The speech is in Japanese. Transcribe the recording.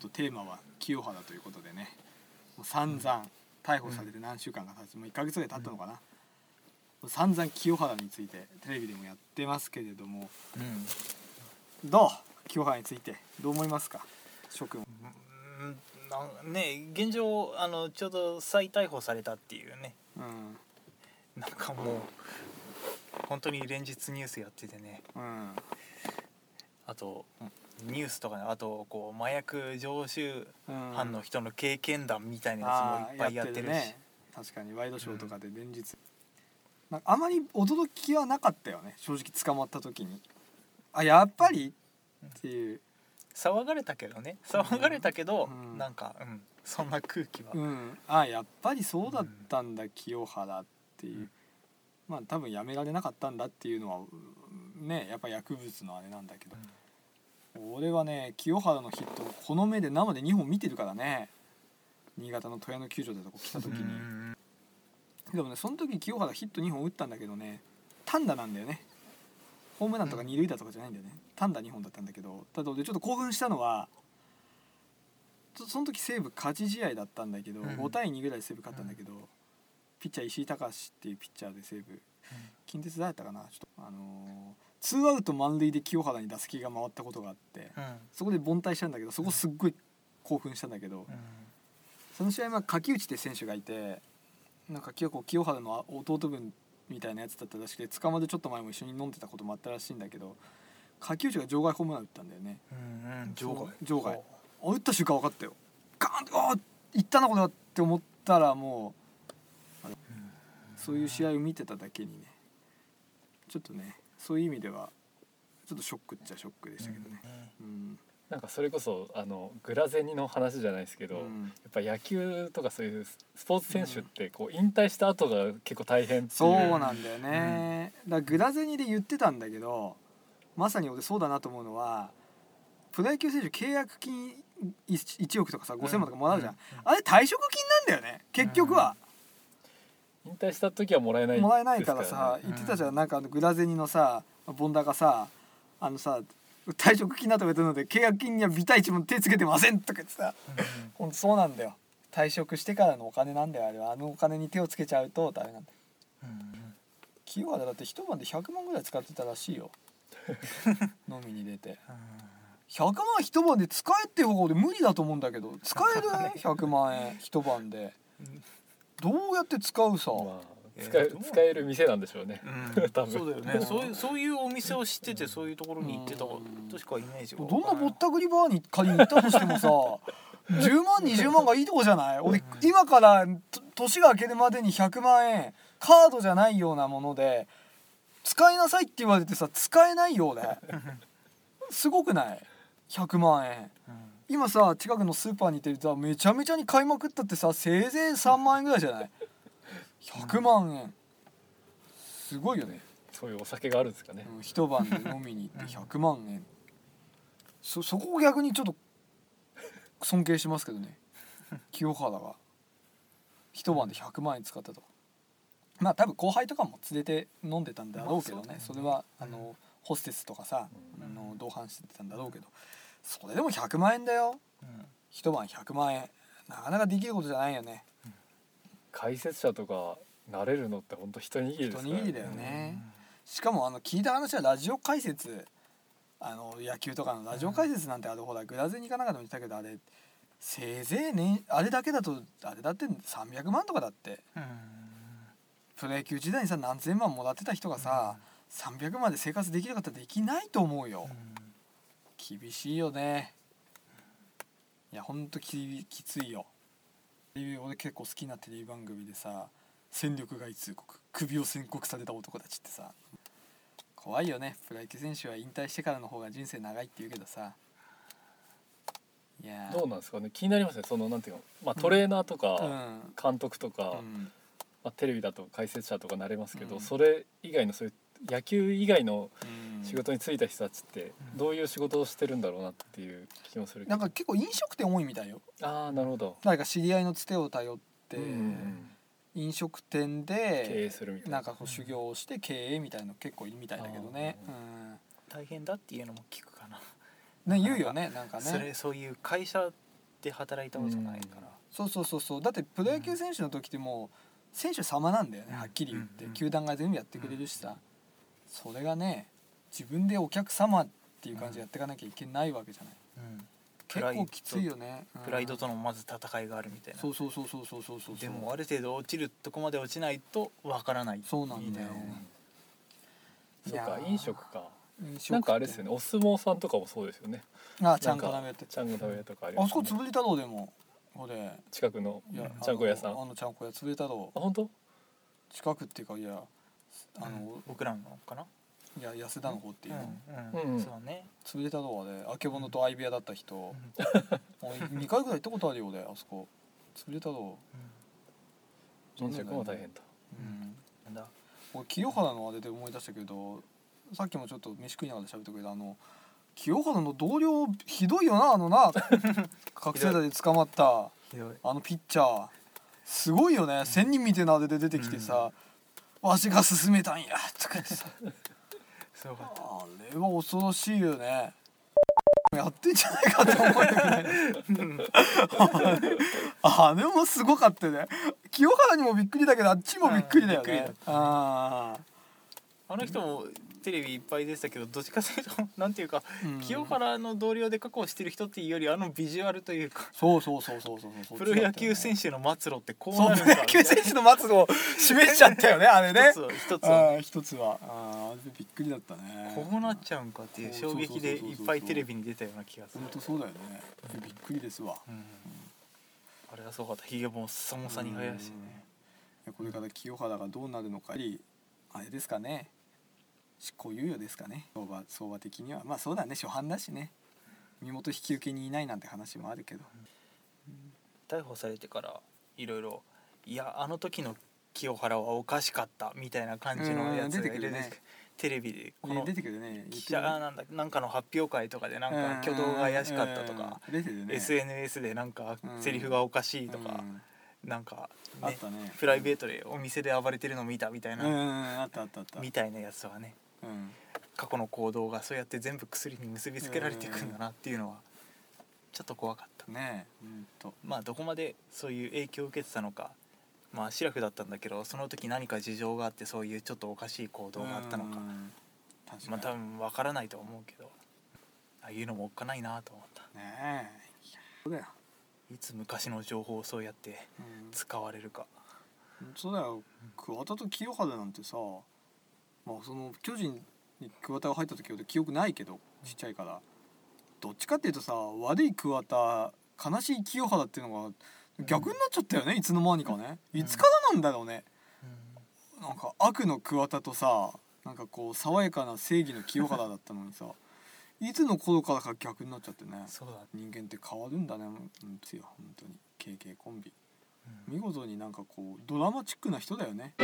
とテーマは清原ということでね。もう散々逮捕されて何週間か経つ。もう1ヶ月ぐらい経ったのかな、もう散々清原についてテレビでもやってますけれども。うん。どう？清原について。どう思いますか？諸君。うんなんね現状あのちょうど再逮捕されたっていうね。うん。なんかもう本当に連日ニュースやっててね。うん。あとニュースとかねあとこう麻薬常習うん。犯の人の経験談みたいなやつもいっぱいやってるし。ね。確かに。ワイドショーとかで連日、なんかあまり驚きはなかったよね。正直捕まった時に。あやっぱり？っていう。騒がれたけどね。騒がれたけど、うん。なんか、うん、そんな空気は、うん。あやっぱりそうだったんだ、清原っていう、うん。まあ多分やめられなかったんだっていうのはうんねやっぱ薬物のあれなんだけど、俺はね清原のヒットこの目で生で2本見てるからね。新潟の富山の球場でとこ来た時に、うんでもねその時清原ヒット2本打ったんだけどね単打なんだよね。ホームランとか二塁打とかじゃないんだよね、単打2本だったんだけど。ただ俺ちょっと興奮したのはその時西武勝ち試合だったんだけど、うん。5対2ぐらいで西武勝ったんだけど、ピッチャー石井隆っていうピッチャーで西武。近鉄誰だったかな？ちょっとあのーツーアウト満塁で清原に打席が回ったことがあってうん。そこで凡退したんだけどそこすっごい興奮したんだけど、うん。その試合は柿内って選手がいてなんか結構清原の弟分みたいなやつだったらしくて捕まるちょっと前も一緒に飲んでたこともあったらしいんだけど柿内が場外ホームラン打ったんだよね。うんうん場外。場外。あ打った瞬間分かったよ。ガーンってあ行ったなこれはって思ったらもうあのそういう試合を見てただけにね。ちょっとねそういう意味ではちょっとショックっちゃショックでしたけどね。うん、なんかそれこそあのグラゼニの話じゃないですけど、やうん。っぱ野球とかそういうスポーツ選手ってこう引退した後が結構大変っていう。そうなんだよね、だからグラゼニで言ってたんだけどまさに俺そうだなと思うのはプロ野球選手契約金 1, 1億とかさ5000万とかもらうじゃん、あれ退職金なんだよね。結局は、引退した時はもらえないもらえないからさ言ってたじゃん。なんかあのグラゼニのさボンダがさあのさ退職金だとか言ってるので契約金にはビタ一も手つけてませんとか言ってさほんとそうなんだよ。退職してからのお金なんだよ。あれはあのお金に手をつけちゃうとダメなんだよ。清原だって一晩で100万ぐらい使ってたらしいよ。飲みに出て。100万一晩で使えっていう方で無理だと思うんだけど使える 100万円一晩でどうやって使うさ、まあえー使え使える店なんでしょうね、うん。多分。そうだよね。そういうそういうお店を知っててそういうところに行ってたとしかイメージがどんなぼったくりバーに仮に行ったとしてもさ 10万20万がいいとこじゃない？俺今からと年が明けるまでに100万円カードじゃないようなもので使いなさいって言われてさ使えないよ俺 すごくない？100万円今さ近くのスーパーに行ってるとさめちゃめちゃに買いまくったってさせいぜい3万円ぐらいじゃない？100万円。すごいよね。そういうお酒があるんですかね、うん一晩で飲みに行って100万円。そそこを逆にちょっと尊敬しますけどね。清原が。一晩で100万円使ったと。まあ多分後輩とかも連れて飲んでたんだろうけどね,、まあそうだよね。それはあのホステスとかさ、あの同伴してたんだろうけどそれでも100万円だよ。一晩100万円。なかなかできることじゃないよね。解説者とかなれるのって本当一握りですから一握りだよね。しかもあの聞いた話はラジオ解説。あの野球とかのラジオ解説なんてあのほらグラゼニかなんかでも言ったけどあれせいぜいねあれだけだとあれだって300万とかだって。プロ野球時代にさ何千万もらってた人がさ、300万で生活できるかってできないと思うよ、厳しいよね。いやほんとききついよ。俺結構好きなテレビ番組でさ戦力外通告。首を宣告された男たちってさ。怖いよね。プロ野球選手は引退してからの方が人生長いって言うけどさ。いや。ーどうなんですかね。気になりますね。そのなんていうの、まあ、トレーナーとうかん。監督とか、うん。まあ、テレビだと解説者とかなれますけど、うん。それ以外のそういう野球以外のうん仕事に就いた人たちってどういう仕事をしてるんだろうなっていう気もするけど。なんか結構飲食店多いみたいよ。ああなるほど、誰か知り合いのつてを頼って、うんうん飲食店経営でするみたいな。なんかこう修行をして経営みたいの結構いるみたいだけどね。大変だっていうのも聞くかな。うんね言うよねなんかそれねそういう会社で働いたことないから、そうそうそうそう。だってプロ野球選手の時ってもう選手様なんだよねはっきり言って。うん球団が全部やってくれるしさ。それがね自分でお客様っていう感じでやっていかなきゃいけないわけじゃない。うん。結構きついよね。うんプライドとのまず戦いがあるみたいな。そうそうそうそうそうそうそうでもある程度落ちるとこまで落ちないとわからないそうなんだよ。そうかいやー。飲食か。飲食なんかあれですよね。お相撲さんとかもそうですよね。あちゃんこ鍋ってちゃんこ食べとかありますね。あそこ潰れたろうでもこれ近くのちゃんこ屋さん。ああのあのちゃんこ屋潰れたろう本当？近くっていうかいやあの、僕らのかな？いや安田の方っていう。の、うん、うん。うん。そうね。潰れたろうあれあけぼのと相部屋だった人、もう2回ぐらい行ったことあるよ俺あそこ。潰れたろ飲食も大変だう、うん、なんだ。俺清原のあれで思い出したけどさっきもちょっと飯食いながら喋ったけどあの清原の同僚ひどいよなあのな。覚醒剤で捕まった。ひどい。あのピッチャー。すごいよね。仙人みたいなあれで出てきてさ「わしが勧めたんや」とか言ってさすごかった。あれは恐ろしいよね。やってんじゃないかと思うよね。あれもすごかったよね。清原にもびっくりだけどあっちもびっくりだよね。うああの人もテレビいっぱい出てたけどどっちかというとなんていうか、ーうん。清原の同僚で確保してる人っていうよりあのビジュアルというかそうそうそうそうそうそうプロ野球選手の末路ってこうそうなるんだプロ野球選手の末路を示しちゃったよねあれね。一つ一つ。あー一つは。あーあびっくりだったね。こうなっちゃうんかっていう衝撃でいっぱいテレビに出たような気がする。本、当そうだよね。びっくりですわ。うん、あれはすごかった。ひげもさもさに生やしてねこれから清原がどうなるのかりあれですかね執行猶予ですかね。相場相場的には。まあそうだね。初犯だしね。身元引き受けにいないなんて話もあるけど。逮捕されてからいろいろいやあの時の清原はおかしかったみたいな感じのやつうんがいる出てくるねテレビでこのね出てくるね記者なんだなんかの発表会とかでなんか挙動が怪しかったとか、SNS でなんかうん。セリフがおかしいとか、うん。なんか、ね、プライベートでお店で暴れてるの見たみたいな、みたいなやつはね。うん過去の行動がそうやって全部薬に結びつけられていくんだなっていうのはちょっと怖かったね。えうん。とまあどこまでそういう影響を受けてたのか。まあシラフだったんだけどその時何か事情があってそういうちょっとおかしい行動があったのか。まあ多分わからないと思うけど。ああいうのもおっかないなと思った。ねえ。いだよいつ昔の情報をそうやってうん。使われるか。そうだよ。桑田と清原なんてさまあその巨人に桑田が入った時は記憶ないけどちっちゃいから。どっちかっていうとさ悪い桑田悲しい清原っていうのが逆になっちゃったよねいつの間にかね。いつからなんだろうね。なんか悪の桑田とさなんかこう爽やかな正義の清原だったのにさ いつの頃からか逆になっちゃってね。そうだ人間って変わるんだねうんですよ本当に。KK コンビ。見事になんかこうドラマチックな人だよね